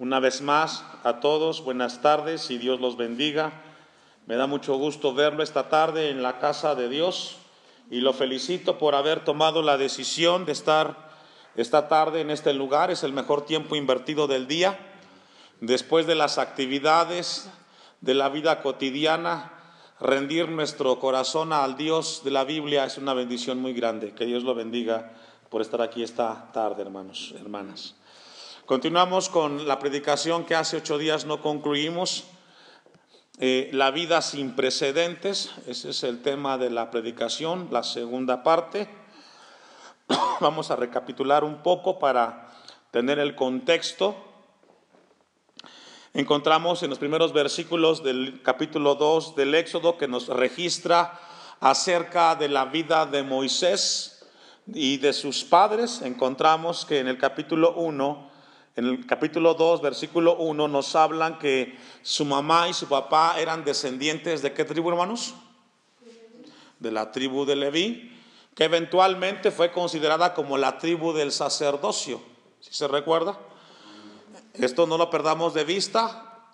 Una vez más, a todos, buenas tardes y Dios los bendiga. Me da mucho gusto verlo esta tarde en la casa de Dios y lo felicito por haber tomado la decisión de estar esta tarde en este lugar. Es el mejor tiempo invertido del día. Después de las actividades de la vida cotidiana, rendir nuestro corazón al Dios de la Biblia es una bendición muy grande. Que Dios lo bendiga por estar aquí esta tarde, hermanos, hermanas. Continuamos con la predicación que hace ocho días no concluimos. Eh, la vida sin precedentes, ese es el tema de la predicación, la segunda parte. Vamos a recapitular un poco para tener el contexto. Encontramos en los primeros versículos del capítulo 2 del Éxodo que nos registra acerca de la vida de Moisés y de sus padres. Encontramos que en el capítulo 1 en el capítulo 2, versículo 1, nos hablan que su mamá y su papá eran descendientes de qué tribu, hermanos? De la tribu de Leví, que eventualmente fue considerada como la tribu del sacerdocio. ¿Si se recuerda? Esto no lo perdamos de vista.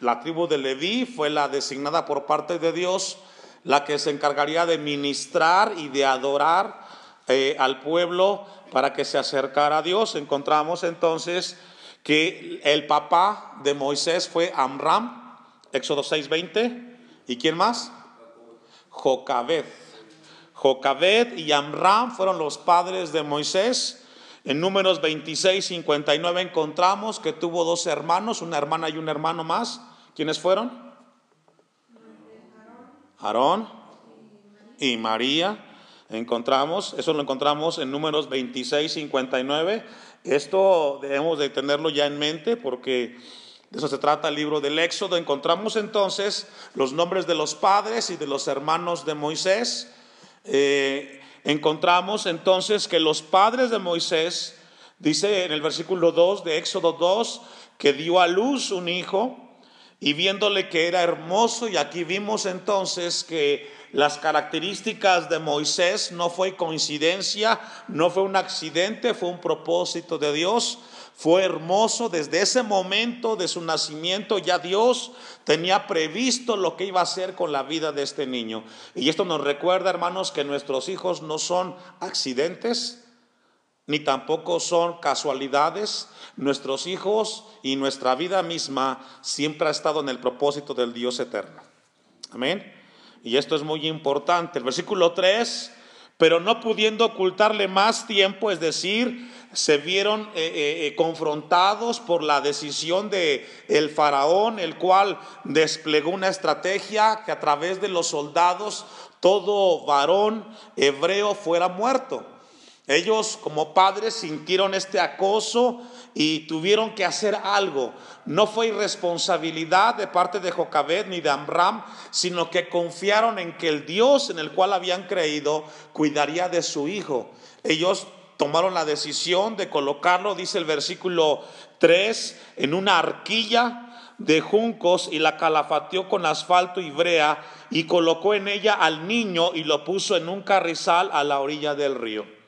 La tribu de Leví fue la designada por parte de Dios, la que se encargaría de ministrar y de adorar eh, al pueblo para que se acercara a Dios. Encontramos entonces que el papá de Moisés fue Amram, Éxodo 6:20. ¿Y quién más? Jocabed. Jocabed y Amram fueron los padres de Moisés. En números 26, 59 encontramos que tuvo dos hermanos, una hermana y un hermano más. ¿Quiénes fueron? Aarón y María encontramos, eso lo encontramos en números 26, 59. Esto debemos de tenerlo ya en mente porque de eso se trata el libro del Éxodo. Encontramos entonces los nombres de los padres y de los hermanos de Moisés. Eh, encontramos entonces que los padres de Moisés, dice en el versículo 2 de Éxodo 2, que dio a luz un hijo y viéndole que era hermoso, y aquí vimos entonces que las características de Moisés no fue coincidencia, no fue un accidente, fue un propósito de Dios. Fue hermoso desde ese momento de su nacimiento, ya Dios tenía previsto lo que iba a hacer con la vida de este niño. Y esto nos recuerda, hermanos, que nuestros hijos no son accidentes, ni tampoco son casualidades. Nuestros hijos y nuestra vida misma siempre ha estado en el propósito del Dios eterno. Amén. Y esto es muy importante. El versículo 3, pero no pudiendo ocultarle más tiempo, es decir, se vieron eh, eh, eh, confrontados por la decisión de el faraón, el cual desplegó una estrategia que a través de los soldados todo varón hebreo fuera muerto. Ellos como padres sintieron este acoso y tuvieron que hacer algo. No fue irresponsabilidad de parte de Jocabed ni de Amram, sino que confiaron en que el Dios en el cual habían creído cuidaría de su hijo. Ellos tomaron la decisión de colocarlo, dice el versículo 3, en una arquilla de juncos y la calafateó con asfalto y brea y colocó en ella al niño y lo puso en un carrizal a la orilla del río.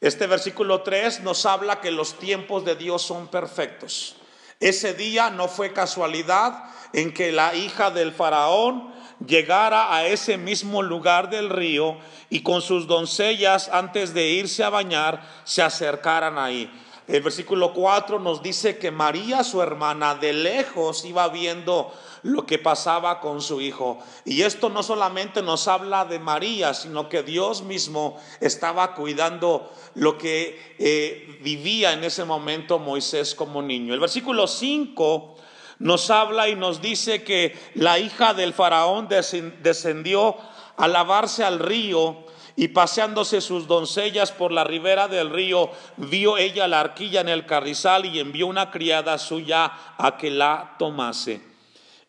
Este versículo 3 nos habla que los tiempos de Dios son perfectos. Ese día no fue casualidad en que la hija del faraón llegara a ese mismo lugar del río y con sus doncellas antes de irse a bañar se acercaran ahí. El versículo 4 nos dice que María, su hermana, de lejos iba viendo lo que pasaba con su hijo. Y esto no solamente nos habla de María, sino que Dios mismo estaba cuidando lo que eh, vivía en ese momento Moisés como niño. El versículo 5 nos habla y nos dice que la hija del faraón descendió a lavarse al río y paseándose sus doncellas por la ribera del río, vio ella la arquilla en el carrizal y envió una criada suya a que la tomase.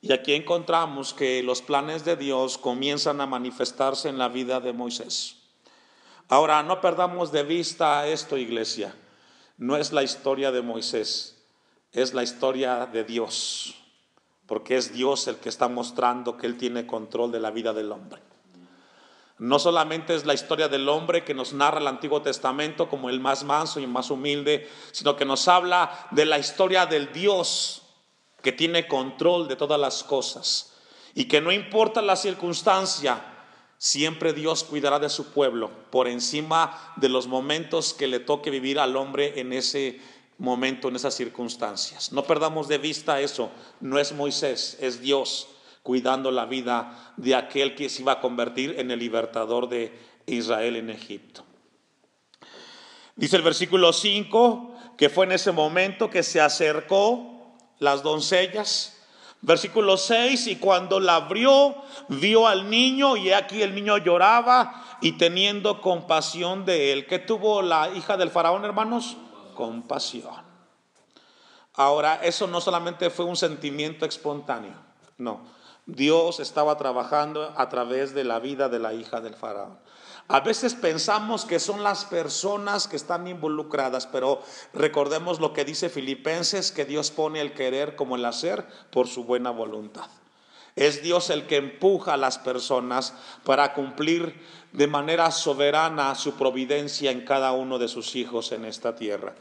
Y aquí encontramos que los planes de Dios comienzan a manifestarse en la vida de Moisés. Ahora, no perdamos de vista esto, iglesia. No es la historia de Moisés, es la historia de Dios, porque es Dios el que está mostrando que Él tiene control de la vida del hombre. No solamente es la historia del hombre que nos narra el Antiguo Testamento como el más manso y más humilde, sino que nos habla de la historia del Dios que tiene control de todas las cosas y que no importa la circunstancia, siempre Dios cuidará de su pueblo por encima de los momentos que le toque vivir al hombre en ese momento, en esas circunstancias. No perdamos de vista eso, no es Moisés, es Dios cuidando la vida de aquel que se iba a convertir en el libertador de Israel en Egipto. Dice el versículo 5 que fue en ese momento que se acercó las doncellas. Versículo 6, y cuando la abrió, vio al niño y aquí el niño lloraba y teniendo compasión de él. ¿Qué tuvo la hija del faraón, hermanos? Compasión. Ahora, eso no solamente fue un sentimiento espontáneo, no. Dios estaba trabajando a través de la vida de la hija del faraón. A veces pensamos que son las personas que están involucradas, pero recordemos lo que dice Filipenses, que Dios pone el querer como el hacer por su buena voluntad. Es Dios el que empuja a las personas para cumplir de manera soberana su providencia en cada uno de sus hijos en esta tierra.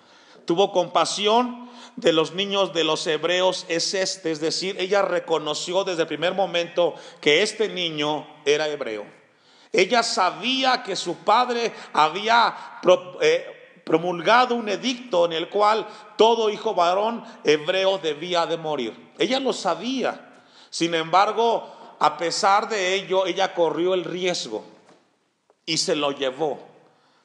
Tuvo compasión de los niños de los hebreos es este, es decir, ella reconoció desde el primer momento que este niño era hebreo. Ella sabía que su padre había eh, promulgado un edicto en el cual todo hijo varón hebreo debía de morir. Ella lo sabía. Sin embargo, a pesar de ello, ella corrió el riesgo y se lo llevó.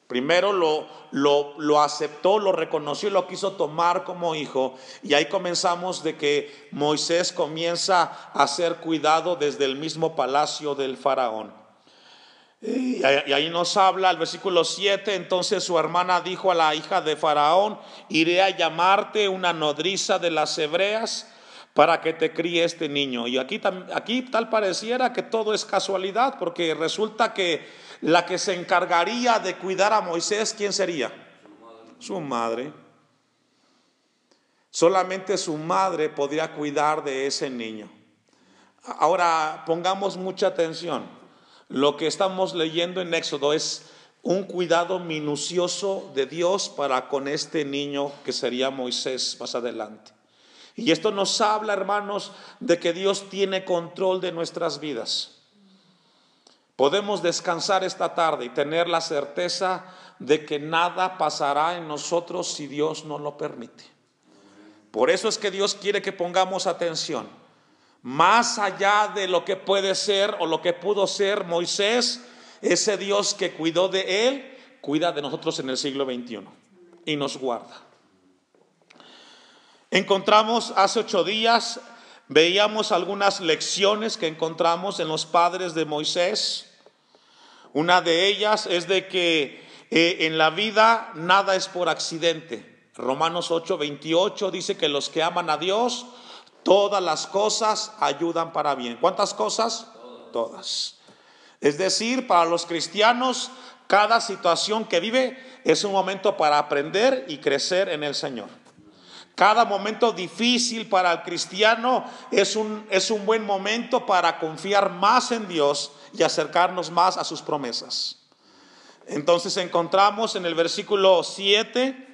Primero lo, lo, aceptó, lo reconoció y lo quiso tomar como hijo. Y ahí comenzamos de que Moisés comienza a ser cuidado desde el mismo palacio del faraón. Y ahí nos habla el versículo 7, entonces su hermana dijo a la hija de Faraón, iré a llamarte una nodriza de las hebreas para que te críe este niño. Y aquí, aquí tal pareciera que todo es casualidad, porque resulta que la que se encargaría de cuidar a Moisés, ¿quién sería? Su madre. Solamente su madre podría cuidar de ese niño. Ahora pongamos mucha atención. Lo que estamos leyendo en Éxodo es un cuidado minucioso de Dios para con este niño que sería Moisés más adelante. Y esto nos habla, hermanos, de que Dios tiene control de nuestras vidas. Podemos descansar esta tarde y tener la certeza de que nada pasará en nosotros si Dios no lo permite. Por eso es que Dios quiere que pongamos atención. Más allá de lo que puede ser o lo que pudo ser Moisés, ese Dios que cuidó de él, cuida de nosotros en el siglo XXI y nos guarda. Encontramos hace ocho días, veíamos algunas lecciones que encontramos en los padres de Moisés. Una de ellas es de que eh, en la vida nada es por accidente. Romanos 8, 28 dice que los que aman a Dios, todas las cosas ayudan para bien. ¿Cuántas cosas? Todas. Es decir, para los cristianos, cada situación que vive es un momento para aprender y crecer en el Señor. Cada momento difícil para el cristiano es un, es un buen momento para confiar más en Dios y acercarnos más a sus promesas. Entonces encontramos en el versículo 7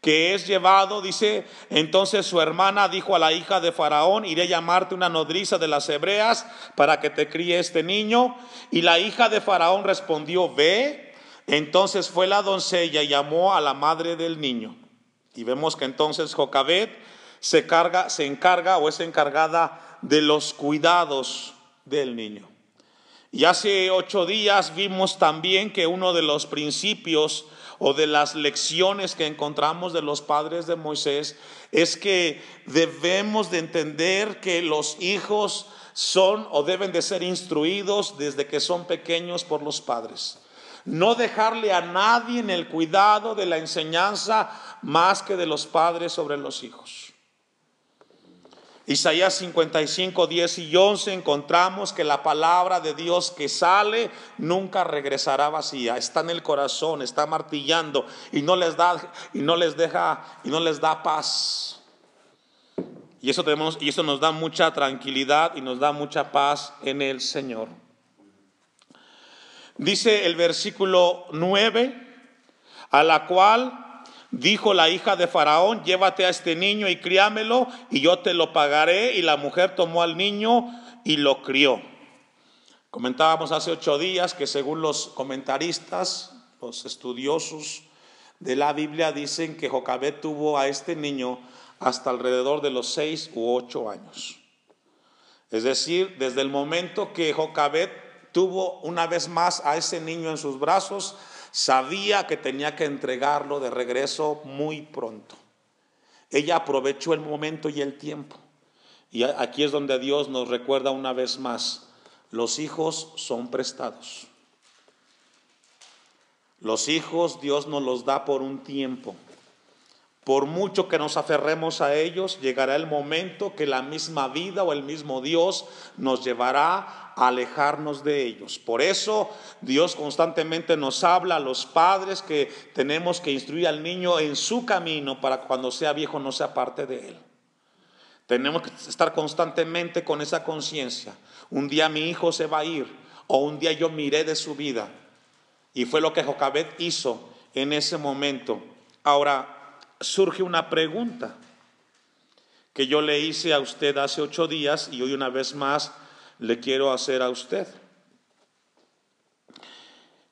que es llevado, dice, entonces su hermana dijo a la hija de Faraón, iré a llamarte una nodriza de las hebreas para que te críe este niño. Y la hija de Faraón respondió, ve. Entonces fue la doncella y llamó a la madre del niño. Y vemos que entonces Jocabet se, carga, se encarga o es encargada de los cuidados del niño. Y hace ocho días vimos también que uno de los principios o de las lecciones que encontramos de los padres de Moisés es que debemos de entender que los hijos son o deben de ser instruidos desde que son pequeños por los padres. No dejarle a nadie en el cuidado de la enseñanza más que de los padres sobre los hijos. Isaías 55, 10 y 11 encontramos que la palabra de Dios que sale nunca regresará vacía, está en el corazón, está martillando y no les da y no les deja y no les da paz. Y eso tenemos y eso nos da mucha tranquilidad y nos da mucha paz en el Señor. Dice el versículo 9, a la cual Dijo la hija de Faraón, llévate a este niño y críamelo y yo te lo pagaré. Y la mujer tomó al niño y lo crió. Comentábamos hace ocho días que según los comentaristas, los estudiosos de la Biblia dicen que Jocabet tuvo a este niño hasta alrededor de los seis u ocho años. Es decir, desde el momento que Jocabet tuvo una vez más a ese niño en sus brazos, Sabía que tenía que entregarlo de regreso muy pronto. Ella aprovechó el momento y el tiempo. Y aquí es donde Dios nos recuerda una vez más, los hijos son prestados. Los hijos Dios nos los da por un tiempo. Por mucho que nos aferremos a ellos, llegará el momento que la misma vida o el mismo Dios nos llevará alejarnos de ellos. Por eso Dios constantemente nos habla a los padres que tenemos que instruir al niño en su camino para cuando sea viejo no sea parte de él. Tenemos que estar constantemente con esa conciencia. Un día mi hijo se va a ir o un día yo miré de su vida. Y fue lo que Jocabet hizo en ese momento. Ahora, surge una pregunta que yo le hice a usted hace ocho días y hoy una vez más le quiero hacer a usted.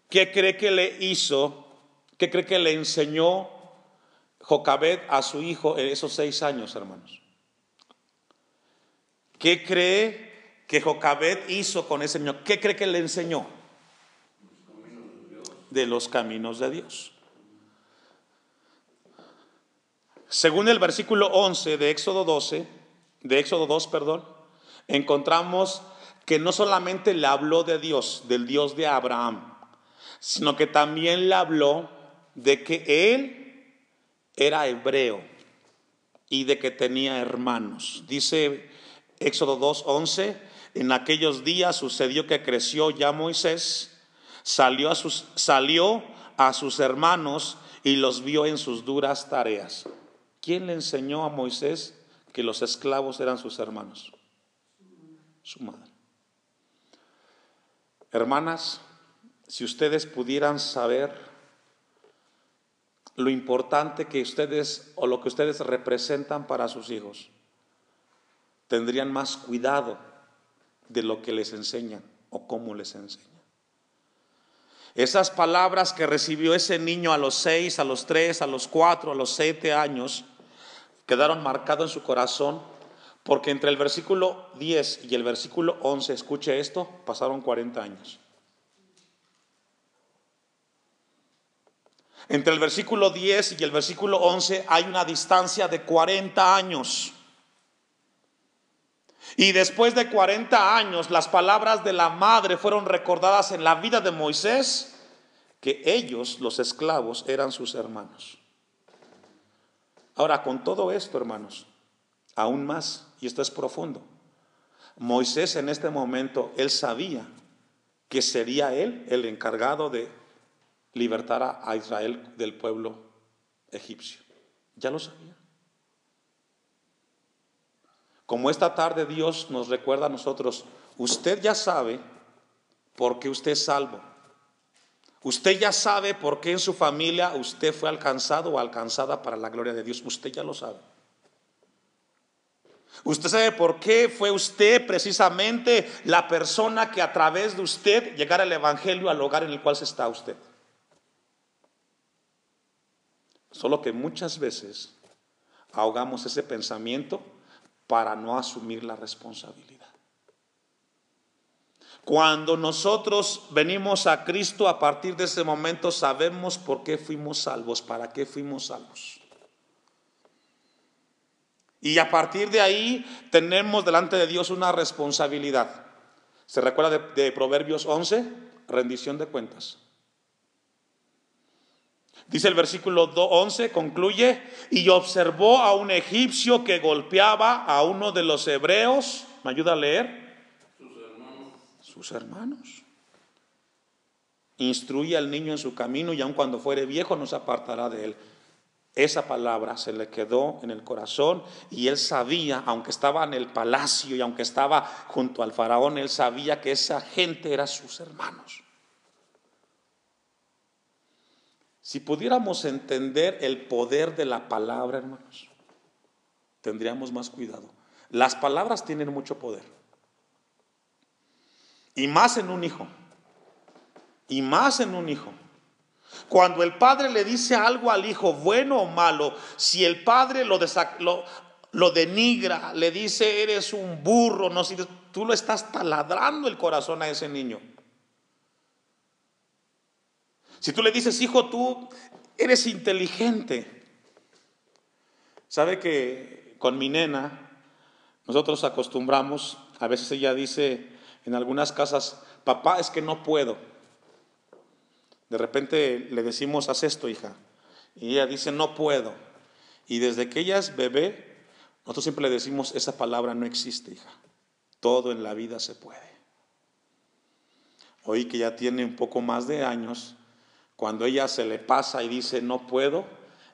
¿Qué cree que le hizo? ¿Qué cree que le enseñó Jocabed a su hijo en esos seis años, hermanos? ¿Qué cree que Jocabed hizo con ese niño? ¿Qué cree que le enseñó? De los caminos de Dios. Según el versículo 11 de Éxodo 12, de Éxodo 2, perdón, encontramos que no solamente le habló de Dios, del Dios de Abraham, sino que también le habló de que él era hebreo y de que tenía hermanos. Dice Éxodo 2, 11, en aquellos días sucedió que creció ya Moisés, salió a sus, salió a sus hermanos y los vio en sus duras tareas. ¿Quién le enseñó a Moisés que los esclavos eran sus hermanos? Su madre. Hermanas, si ustedes pudieran saber lo importante que ustedes o lo que ustedes representan para sus hijos, tendrían más cuidado de lo que les enseñan o cómo les enseñan. Esas palabras que recibió ese niño a los seis, a los tres, a los cuatro, a los siete años, quedaron marcados en su corazón, porque entre el versículo 10 y el versículo 11, escuche esto, pasaron 40 años. Entre el versículo 10 y el versículo 11 hay una distancia de 40 años. Y después de 40 años, las palabras de la madre fueron recordadas en la vida de Moisés, que ellos, los esclavos, eran sus hermanos. Ahora, con todo esto, hermanos, aún más, y esto es profundo, Moisés en este momento, él sabía que sería él el encargado de libertar a Israel del pueblo egipcio. Ya lo sabía. Como esta tarde Dios nos recuerda a nosotros, usted ya sabe por qué usted es salvo. Usted ya sabe por qué en su familia usted fue alcanzado o alcanzada para la gloria de Dios. Usted ya lo sabe. Usted sabe por qué fue usted precisamente la persona que a través de usted llegara el Evangelio al hogar en el cual se está usted. Solo que muchas veces ahogamos ese pensamiento para no asumir la responsabilidad. Cuando nosotros venimos a Cristo, a partir de ese momento sabemos por qué fuimos salvos, para qué fuimos salvos. Y a partir de ahí tenemos delante de Dios una responsabilidad. ¿Se recuerda de, Proverbios 11? Rendición de cuentas. Dice el versículo 11, concluye, y observó a un egipcio que golpeaba a uno de los hebreos. ¿Me ayuda a leer? sus hermanos. Instruye al niño en su camino y aun cuando fuere viejo no se apartará de él. Esa palabra se le quedó en el corazón y él sabía, aunque estaba en el palacio y aunque estaba junto al faraón, él sabía que esa gente era sus hermanos. Si pudiéramos entender el poder de la palabra, hermanos, tendríamos más cuidado. Las palabras tienen mucho poder. Y más en un hijo. Y más en un hijo. Cuando el padre le dice algo al hijo, bueno o malo, si el padre lo, denigra, le dice, eres un burro, no sirves, tú lo estás taladrando el corazón a ese niño. Si tú le dices, hijo, tú eres inteligente. ¿Sabe que con mi nena nosotros acostumbramos, a veces ella dice en algunas casas, papá, es que no puedo. De repente le decimos, haz esto, hija. Y ella dice, no puedo. Y desde que ella es bebé, nosotros siempre le decimos, esa palabra no existe, hija. Todo en la vida se puede. Hoy que ya tiene un poco más de años, cuando ella se le pasa y dice, no puedo,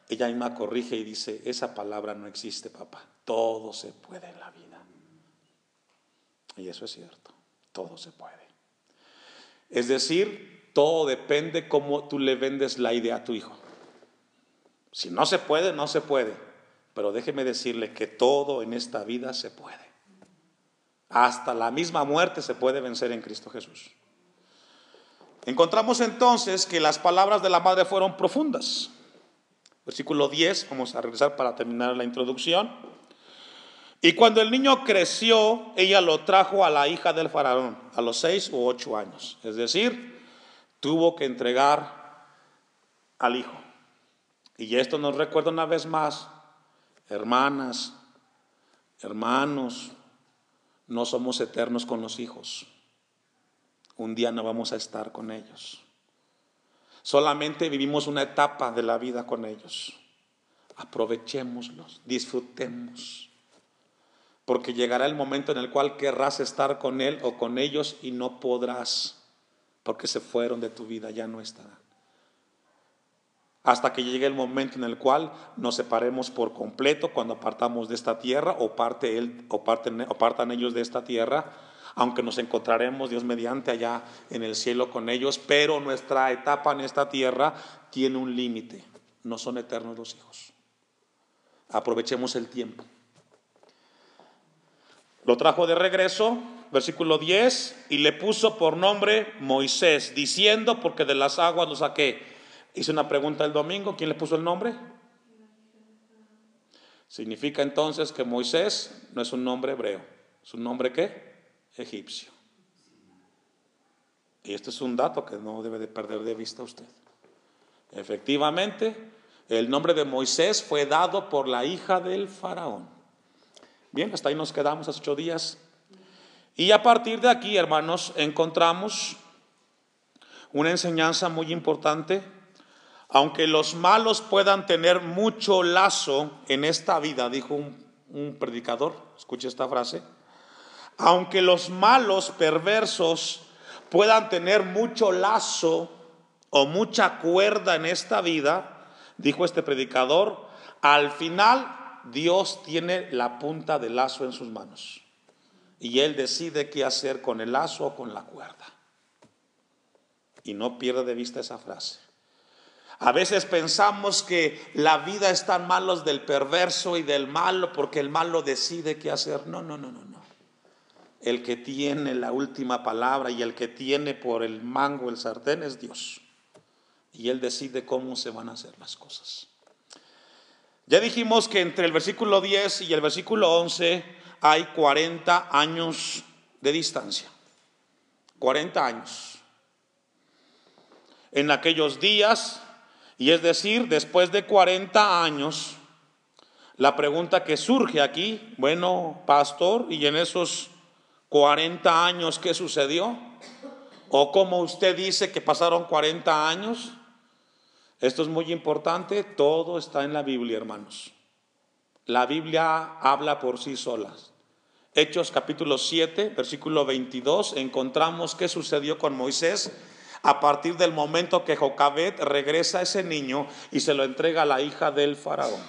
ella misma corrige y dice, esa palabra no existe, papá. Todo se puede en la vida. Y eso es cierto, todo se puede. Es decir, todo depende cómo tú le vendes la idea a tu hijo. Si no se puede, no se puede. Pero déjeme decirle que todo en esta vida se puede. Hasta la misma muerte se puede vencer en Cristo Jesús. Encontramos entonces que las palabras de la madre fueron profundas. Versículo 10, vamos a regresar para terminar la introducción. Y cuando el niño creció, ella lo trajo a la hija del faraón a los seis u ocho años. Es decir, tuvo que entregar al hijo. Y esto nos recuerda una vez más, hermanas, hermanos, no somos eternos con los hijos un día no vamos a estar con ellos. Solamente vivimos una etapa de la vida con ellos. Aprovechémoslos, disfrutemos. Porque llegará el momento en el cual querrás estar con él o con ellos y no podrás, porque se fueron de tu vida, ya no estarán. Hasta que llegue el momento en el cual nos separemos por completo cuando partamos de esta tierra o, parte él, o, parten, o partan ellos de esta tierra aunque nos encontraremos Dios mediante allá en el cielo con ellos, pero nuestra etapa en esta tierra tiene un límite, no son eternos los hijos. Aprovechemos el tiempo. Lo trajo de regreso, versículo 10, y le puso por nombre Moisés, diciendo, porque de las aguas lo saqué. Hice una pregunta el domingo, ¿quién le puso el nombre? Significa entonces que Moisés no es un nombre hebreo, es un nombre qué? egipcio. Y este es un dato que no debe de perder de vista usted. Efectivamente, el nombre de Moisés fue dado por la hija del faraón. Bien, hasta ahí nos quedamos hace ocho días. Y a partir de aquí, hermanos, encontramos una enseñanza muy importante. Aunque los malos puedan tener mucho lazo en esta vida, dijo un, predicador, escuche esta frase, aunque los malos perversos puedan tener mucho lazo o mucha cuerda en esta vida, dijo este predicador, al final Dios tiene la punta del lazo en sus manos y Él decide qué hacer con el lazo o con la cuerda. Y no pierda de vista esa frase. A veces pensamos que la vida está en manos del perverso y del malo porque el malo decide qué hacer. No, no, no, no, no el que tiene la última palabra y el que tiene por el mango el sartén es Dios. Y Él decide cómo se van a hacer las cosas. Ya dijimos que entre el versículo 10 y el versículo 11 hay 40 años de distancia. 40 años. En aquellos días, y es decir, después de 40 años, la pregunta que surge aquí, bueno, pastor, y en esos 40 años, ¿qué sucedió? O como usted dice que pasaron 40 años. Esto es muy importante, todo está en la Biblia, hermanos. La Biblia habla por sí sola. Hechos capítulo 7, versículo 22, encontramos qué sucedió con Moisés a partir del momento que Jocabet regresa a ese niño y se lo entrega a la hija del faraón.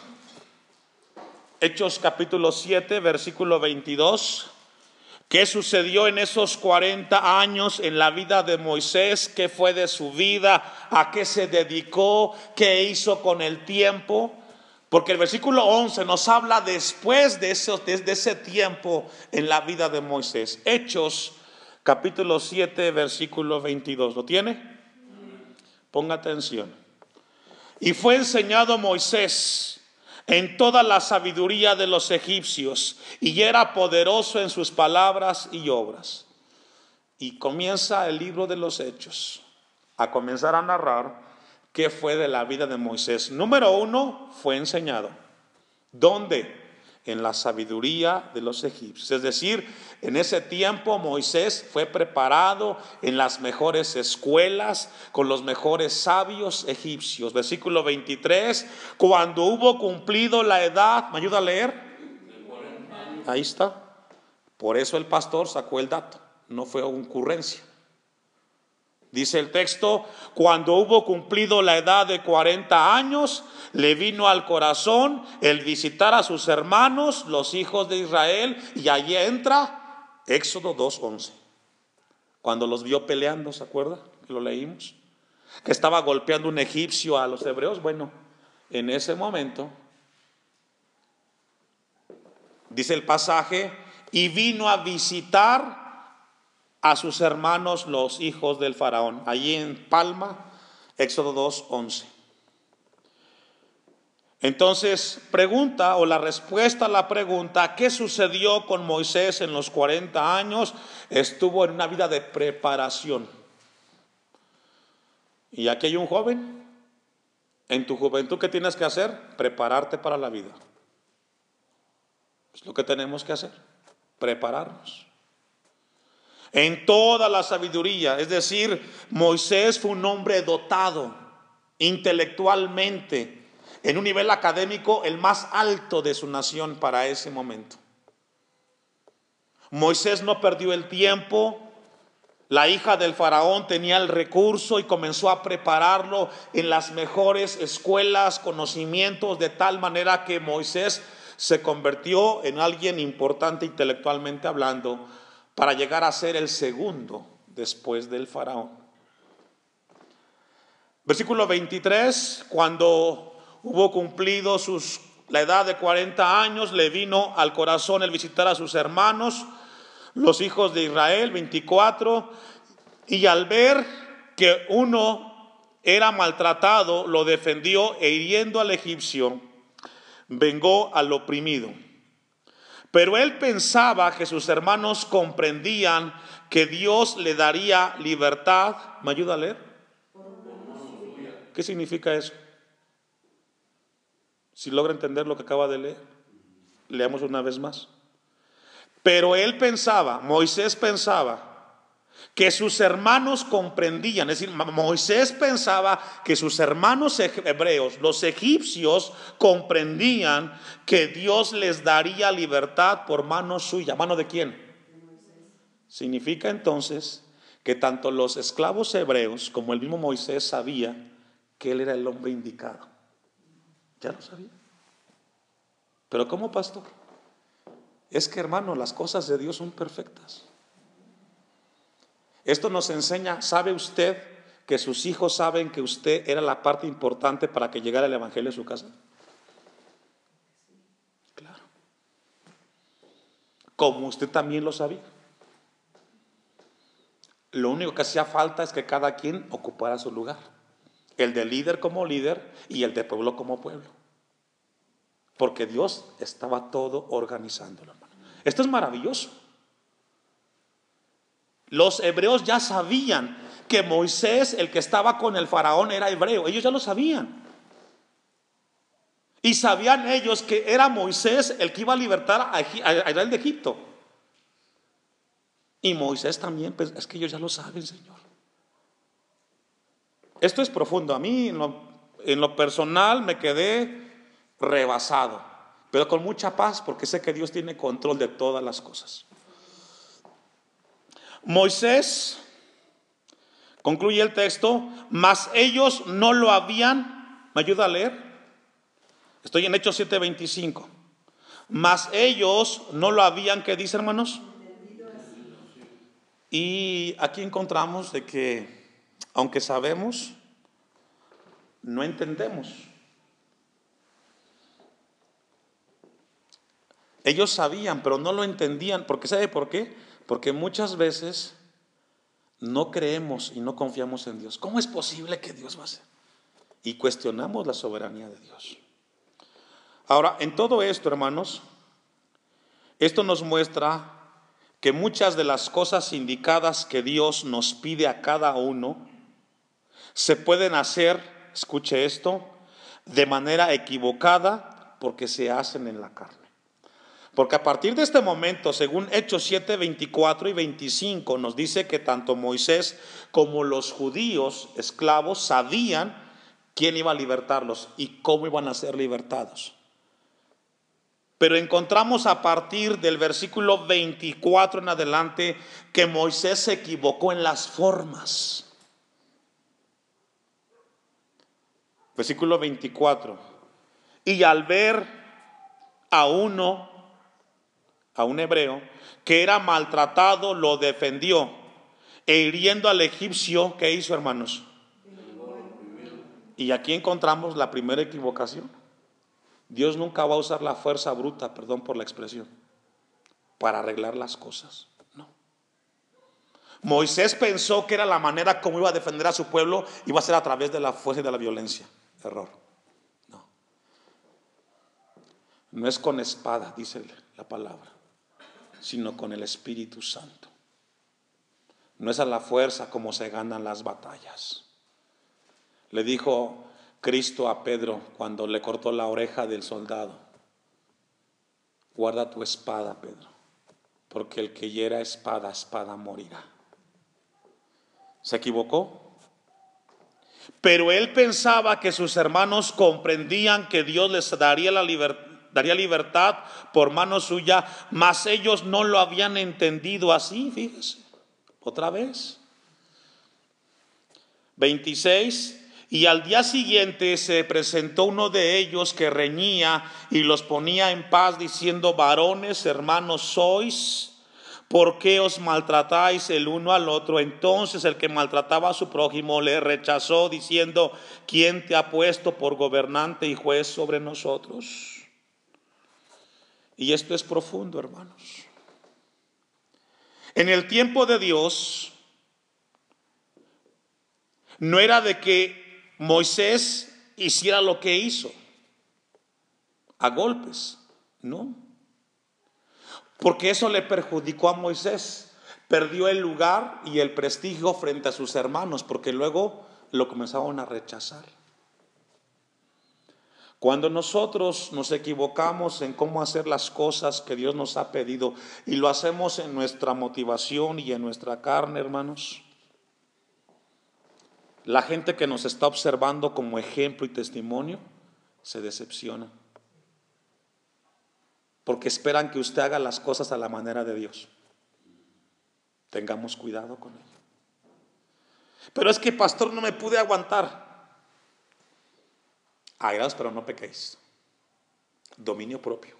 Hechos capítulo 7, versículo 22. ¿Qué sucedió en esos 40 años en la vida de Moisés? ¿Qué fue de su vida? ¿A qué se dedicó? ¿Qué hizo con el tiempo? Porque el versículo 11 nos habla después de ese, de ese tiempo en la vida de Moisés. Hechos capítulo 7, versículo 22. ¿Lo tiene? Ponga atención. Y fue enseñado Moisés en toda la sabiduría de los egipcios y era poderoso en sus palabras y obras. Y comienza el libro de los hechos a comenzar a narrar qué fue de la vida de Moisés. Número uno, fue enseñado. ¿Dónde? En la sabiduría de los egipcios. Es decir, en ese tiempo Moisés fue preparado en las mejores escuelas con los mejores sabios egipcios. Versículo 23, cuando hubo cumplido la edad, ¿me ayuda a leer? Ahí está. Por eso el pastor sacó el dato, no fue ocurrencia. Dice el texto, cuando hubo cumplido la edad de 40 años, le vino al corazón el visitar a sus hermanos, los hijos de Israel, y allí entra Éxodo 2.11. Cuando los vio peleando, ¿se acuerda? Que lo leímos. Que estaba golpeando un egipcio a los hebreos. Bueno, en ese momento, dice el pasaje, y vino a visitar a sus hermanos los hijos del faraón. Allí en Palma, Éxodo 2.11. Entonces, pregunta o la respuesta a la pregunta, ¿qué sucedió con Moisés en los 40 años? Estuvo en una vida de preparación. Y aquí hay un joven. En tu juventud, ¿qué tienes que hacer? Prepararte para la vida. Es lo que tenemos que hacer, prepararnos. En toda la sabiduría, es decir, Moisés fue un hombre dotado intelectualmente, en un nivel académico el más alto de su nación para ese momento. Moisés no perdió el tiempo, la hija del faraón tenía el recurso y comenzó a prepararlo en las mejores escuelas, conocimientos, de tal manera que Moisés se convirtió en alguien importante intelectualmente hablando para llegar a ser el segundo después del faraón. Versículo 23, cuando hubo cumplido sus, la edad de 40 años, le vino al corazón el visitar a sus hermanos, los hijos de Israel, 24, y al ver que uno era maltratado, lo defendió e hiriendo al egipcio, vengó al oprimido. Pero él pensaba que sus hermanos comprendían que Dios le daría libertad. ¿Me ayuda a leer? ¿Qué significa eso? Si logra entender lo que acaba de leer, leamos una vez más. Pero él pensaba, Moisés pensaba, que sus hermanos comprendían, es decir, Moisés pensaba que sus hermanos hebreos, los egipcios, comprendían que Dios les daría libertad por mano suya. ¿Mano de quién? Significa entonces que tanto los esclavos hebreos como el mismo Moisés sabía que él era el hombre indicado. Ya lo sabía. Pero ¿cómo, pastor? Es que, hermano, las cosas de Dios son perfectas. Esto nos enseña, ¿sabe usted que sus hijos saben que usted era la parte importante para que llegara el Evangelio a su casa? Claro. Como usted también lo sabía. Lo único que hacía falta es que cada quien ocupara su lugar. El de líder como líder y el de pueblo como pueblo. Porque Dios estaba todo organizándolo. Esto es maravilloso. Los hebreos ya sabían que Moisés, el que estaba con el faraón, era hebreo. Ellos ya lo sabían. Y sabían ellos que era Moisés el que iba a libertar a Israel de Egipto. Y Moisés también, pues es que ellos ya lo saben, Señor. Esto es profundo. A mí en lo, en lo personal me quedé rebasado, pero con mucha paz porque sé que Dios tiene control de todas las cosas. Moisés, concluye el texto, mas ellos no lo habían, ¿me ayuda a leer? Estoy en Hechos 7:25. Mas ellos no lo habían, ¿qué dice hermanos? Y aquí encontramos de que, aunque sabemos, no entendemos. Ellos sabían, pero no lo entendían. porque ¿Sabe por qué? Porque muchas veces no creemos y no confiamos en Dios. ¿Cómo es posible que Dios va a hacer? Y cuestionamos la soberanía de Dios. Ahora, en todo esto, hermanos, esto nos muestra que muchas de las cosas indicadas que Dios nos pide a cada uno se pueden hacer, escuche esto, de manera equivocada porque se hacen en la carne. Porque a partir de este momento, según Hechos 7, 24 y 25, nos dice que tanto Moisés como los judíos esclavos sabían quién iba a libertarlos y cómo iban a ser libertados. Pero encontramos a partir del versículo 24 en adelante que Moisés se equivocó en las formas. Versículo 24. Y al ver a uno, a un hebreo, que era maltratado, lo defendió. E hiriendo al egipcio, ¿qué hizo, hermanos? Y aquí encontramos la primera equivocación. Dios nunca va a usar la fuerza bruta, perdón por la expresión, para arreglar las cosas. No. Moisés pensó que era la manera como iba a defender a su pueblo, iba a ser a través de la fuerza y de la violencia. Error. No. No es con espada, dice la palabra, sino con el Espíritu Santo. No es a la fuerza como se ganan las batallas. Le dijo Cristo a Pedro cuando le cortó la oreja del soldado. Guarda tu espada, Pedro, porque el que hiera espada, espada morirá. ¿Se equivocó? Pero él pensaba que sus hermanos comprendían que Dios les daría, la daría libertad por mano suya, mas ellos no lo habían entendido así, fíjese, otra vez. 26 y al día siguiente se presentó uno de ellos que reñía y los ponía en paz diciendo, varones, hermanos sois, ¿por qué os maltratáis el uno al otro? Entonces el que maltrataba a su prójimo le rechazó diciendo, ¿quién te ha puesto por gobernante y juez sobre nosotros? Y esto es profundo, hermanos. En el tiempo de Dios, no era de que Moisés hiciera lo que hizo, a golpes, no. Porque eso le perjudicó a Moisés. Perdió el lugar y el prestigio frente a sus hermanos, porque luego lo comenzaron a rechazar. Cuando nosotros nos equivocamos en cómo hacer las cosas que Dios nos ha pedido y lo hacemos en nuestra motivación y en nuestra carne, hermanos, la gente que nos está observando como ejemplo y testimonio se decepciona. Porque esperan que usted haga las cosas a la manera de Dios. Tengamos cuidado con ello. Pero es que, pastor, no me pude aguantar. Airaos, pero no pequéis. Dominio propio.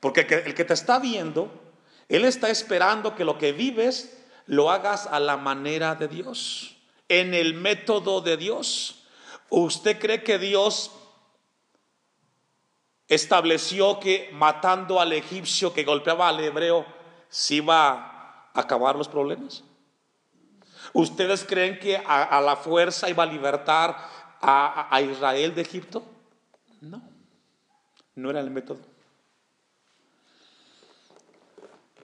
Porque el que te está viendo, él está esperando que lo que vives lo hagas a la manera de Dios en el método de Dios. ¿Usted cree que Dios estableció que matando al egipcio que golpeaba al hebreo se iba a acabar los problemas? ¿Ustedes creen que a, la fuerza iba a libertar a Israel de Egipto? No, no era el método.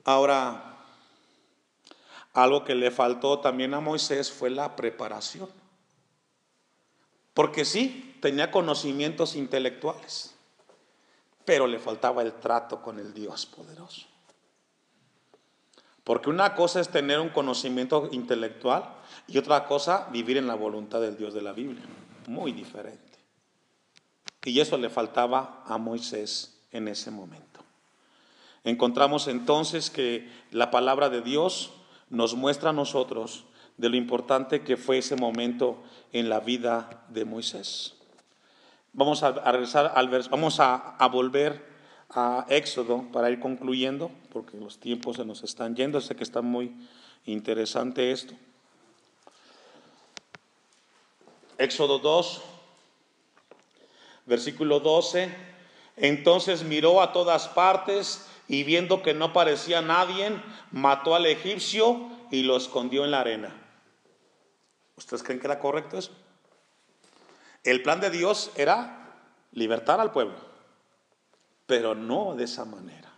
Ahora, algo que le faltó también a Moisés fue la preparación. Porque sí, tenía conocimientos intelectuales, pero le faltaba el trato con el Dios poderoso. Porque una cosa es tener un conocimiento intelectual y otra cosa vivir en la voluntad del Dios de la Biblia. Muy diferente. Y eso le faltaba a Moisés en ese momento. Encontramos entonces que la palabra de Dios nos muestra a nosotros de lo importante que fue ese momento en la vida de Moisés. Vamos a, regresar al vamos a, volver a Éxodo para ir concluyendo, porque los tiempos se nos están yendo. Sé que está muy interesante esto. Éxodo 2, versículo 12. Entonces miró a todas partes y viendo que no parecía nadie, mató al egipcio y lo escondió en la arena. ¿Ustedes creen que era correcto eso? El plan de Dios era libertar al pueblo, pero no de esa manera.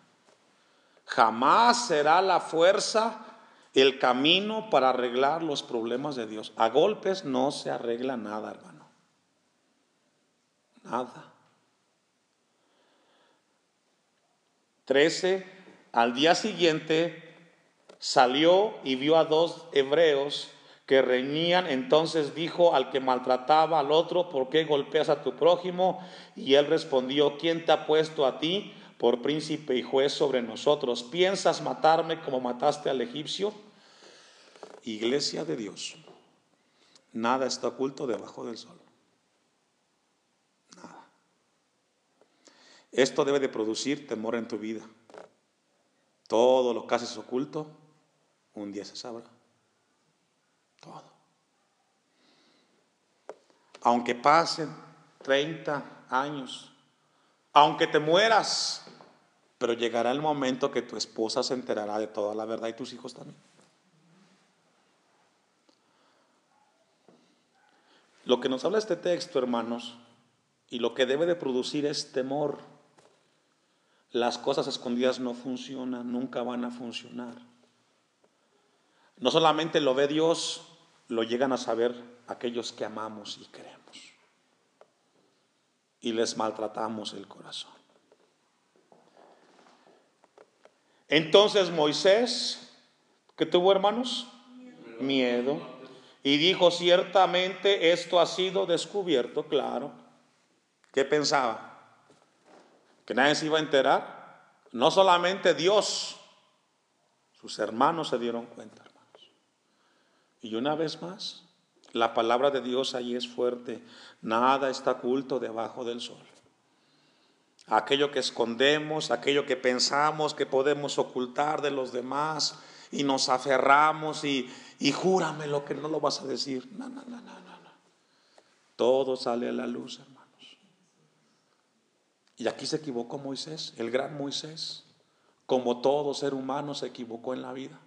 Jamás será la fuerza el camino para arreglar los problemas de Dios. A golpes no se arregla nada, hermano. Nada. 13. Al día siguiente salió y vio a dos hebreos que reñían, entonces dijo al que maltrataba al otro, ¿por qué golpeas a tu prójimo? Y él respondió, ¿quién te ha puesto a ti por príncipe y juez sobre nosotros? ¿Piensas matarme como mataste al egipcio? Iglesia de Dios, nada está oculto debajo del sol. Nada. Esto debe de producir temor en tu vida. Todo lo que haces oculto, un día se sabrá. Todo. Aunque pasen 30 años, aunque te mueras, pero llegará el momento que tu esposa se enterará de toda la verdad y tus hijos también. Lo que nos habla este texto, hermanos, y lo que debe de producir es temor. Las cosas escondidas no funcionan, nunca van a funcionar. No solamente lo ve Dios, lo llegan a saber aquellos que amamos y queremos. Y les maltratamos el corazón. Entonces Moisés, ¿qué tuvo hermanos? Miedo. Y dijo, ciertamente esto ha sido descubierto, claro. ¿Qué pensaba? ¿Que nadie se iba a enterar? No solamente Dios, sus hermanos se dieron cuenta. Y una vez más, la palabra de Dios ahí es fuerte. Nada está oculto debajo del sol. Aquello que escondemos, aquello que pensamos que podemos ocultar de los demás y nos aferramos y, y júrame lo que no lo vas a decir. No, no, no, no, no. Todo sale a la luz, hermanos. Y aquí se equivocó Moisés, el gran Moisés. Como todo ser humano se equivocó en la vida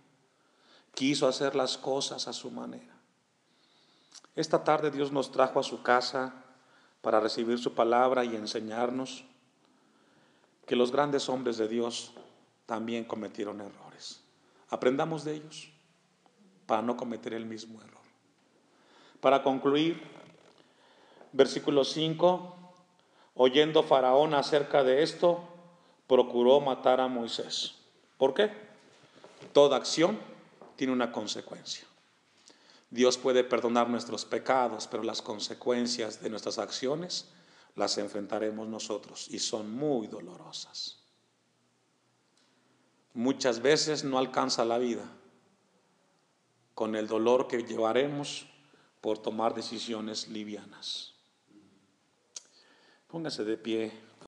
quiso hacer las cosas a su manera. Esta tarde Dios nos trajo a su casa para recibir su palabra y enseñarnos que los grandes hombres de Dios también cometieron errores. Aprendamos de ellos para no cometer el mismo error. Para concluir, versículo 5, oyendo Faraón acerca de esto, procuró matar a Moisés. ¿Por qué? Toda acción tiene una consecuencia. Dios puede perdonar nuestros pecados, pero las consecuencias de nuestras acciones las enfrentaremos nosotros y son muy dolorosas. Muchas veces no alcanza la vida con el dolor que llevaremos por tomar decisiones livianas. Póngase de pie.